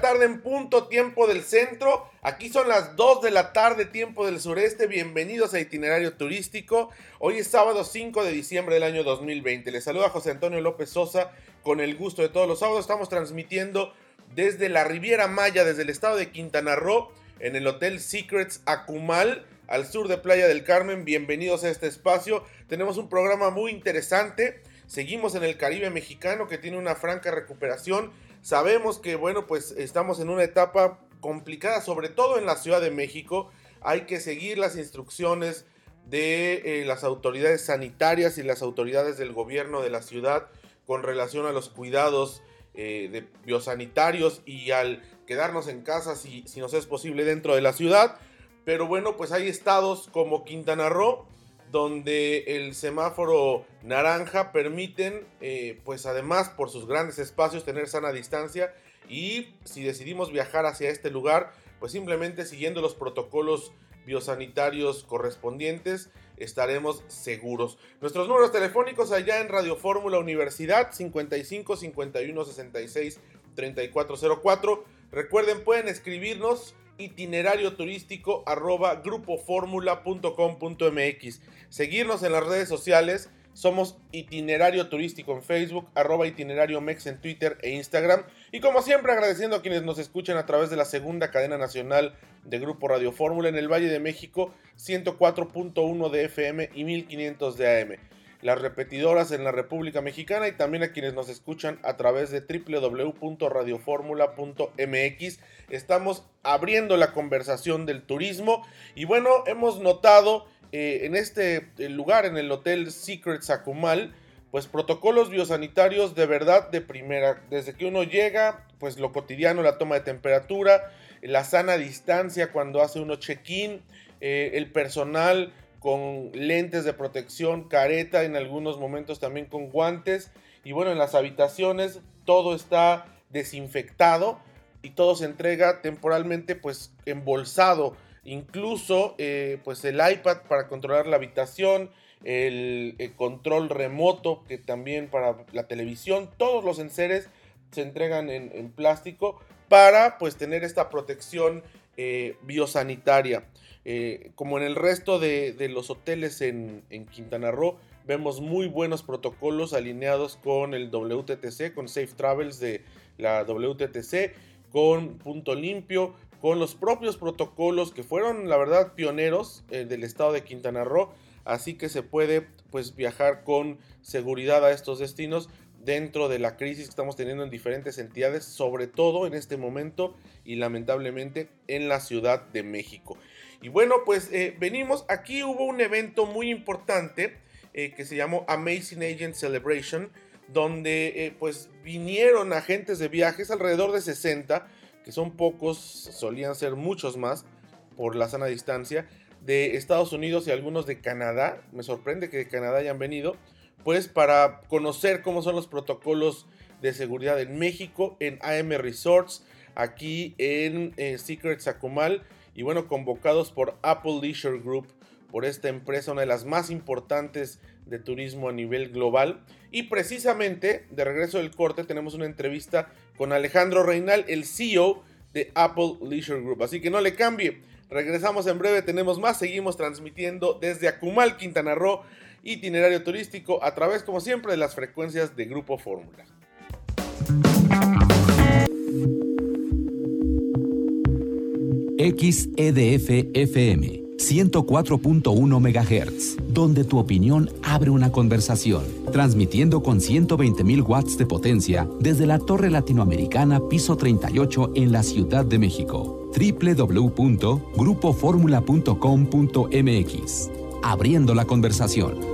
tarde en punto, tiempo del centro. Aquí son las 2 de la tarde, tiempo del sureste. Bienvenidos a Itinerario Turístico. Hoy es sábado 5 de diciembre del año 2020. Les saluda José Antonio López Sosa con el gusto de todos los sábados. Estamos transmitiendo desde la Riviera Maya, desde el estado de Quintana Roo, en el Hotel Secrets Acumal, al sur de Playa del Carmen. Bienvenidos a este espacio. Tenemos un programa muy interesante. Seguimos en el Caribe mexicano que tiene una franca recuperación Sabemos que, bueno, pues estamos en una etapa complicada, sobre todo en la Ciudad de México. Hay que seguir las instrucciones de eh, las autoridades sanitarias y las autoridades del gobierno de la ciudad con relación a los cuidados eh, biosanitarios y al quedarnos en casa si, si nos es posible dentro de la ciudad. Pero bueno, pues hay estados como Quintana Roo donde el semáforo naranja permiten, eh, pues además por sus grandes espacios, tener sana distancia y si decidimos viajar hacia este lugar, pues simplemente siguiendo los protocolos biosanitarios correspondientes, estaremos seguros. Nuestros números telefónicos allá en Radio Fórmula Universidad 55 51 66 3404. Recuerden, pueden escribirnos itinerario turístico arroba grupoformula.com.mx. Seguirnos en las redes sociales. Somos Itinerario Turístico en Facebook, arroba Itinerario Mex en Twitter e Instagram. Y como siempre agradeciendo a quienes nos escuchan a través de la segunda cadena nacional de Grupo Radio Fórmula en el Valle de México, 104.1 de FM y 1500 de AM las repetidoras en la República Mexicana y también a quienes nos escuchan a través de www.radioformula.mx. Estamos abriendo la conversación del turismo y bueno, hemos notado eh, en este eh, lugar, en el Hotel Secret Sacumal, pues protocolos biosanitarios de verdad de primera. Desde que uno llega, pues lo cotidiano, la toma de temperatura, la sana distancia cuando hace uno check-in, eh, el personal con lentes de protección, careta, en algunos momentos también con guantes. Y bueno, en las habitaciones todo está desinfectado y todo se entrega temporalmente pues embolsado. Incluso eh, pues el iPad para controlar la habitación, el, control remoto que también para la televisión, todos los enseres se entregan en, plástico para pues tener esta protección eh, biosanitaria. Eh, como en el resto de, los hoteles en, Quintana Roo, vemos muy buenos protocolos alineados con el WTTC, con Safe Travels de la WTTC, con Punto Limpio, con los propios protocolos que fueron, la verdad, pioneros eh, del estado de Quintana Roo. Así que se puede pues viajar con seguridad a estos destinos dentro de la crisis que estamos teniendo en diferentes entidades, sobre todo en este momento y lamentablemente en la Ciudad de México. Y bueno, pues eh, venimos, aquí hubo un evento muy importante eh, que se llamó Amazing Agent Celebration, donde eh, pues vinieron agentes de viajes, alrededor de 60, que son pocos, solían ser muchos más por la sana distancia, de Estados Unidos y algunos de Canadá, me sorprende que de Canadá hayan venido, pues para conocer cómo son los protocolos de seguridad en México, en AM Resorts, aquí en Secret Sacumal y bueno, convocados por Apple Leisure Group, por esta empresa, una de las más importantes de turismo a nivel global. Y precisamente, de regreso del corte, tenemos una entrevista con Alejandro Reinal, el CEO de Apple Leisure Group. Así que no le cambie. Regresamos en breve, tenemos más, seguimos transmitiendo desde Acumal, Quintana Roo, itinerario turístico a través, como siempre, de las frecuencias de Grupo Fórmula. XEDF FM 104.1 MHz, donde tu opinión abre una conversación, transmitiendo con 120.000 watts de potencia desde la Torre Latinoamericana Piso 38 en la Ciudad de México. www.grupoformula.com.mx. Abriendo la conversación.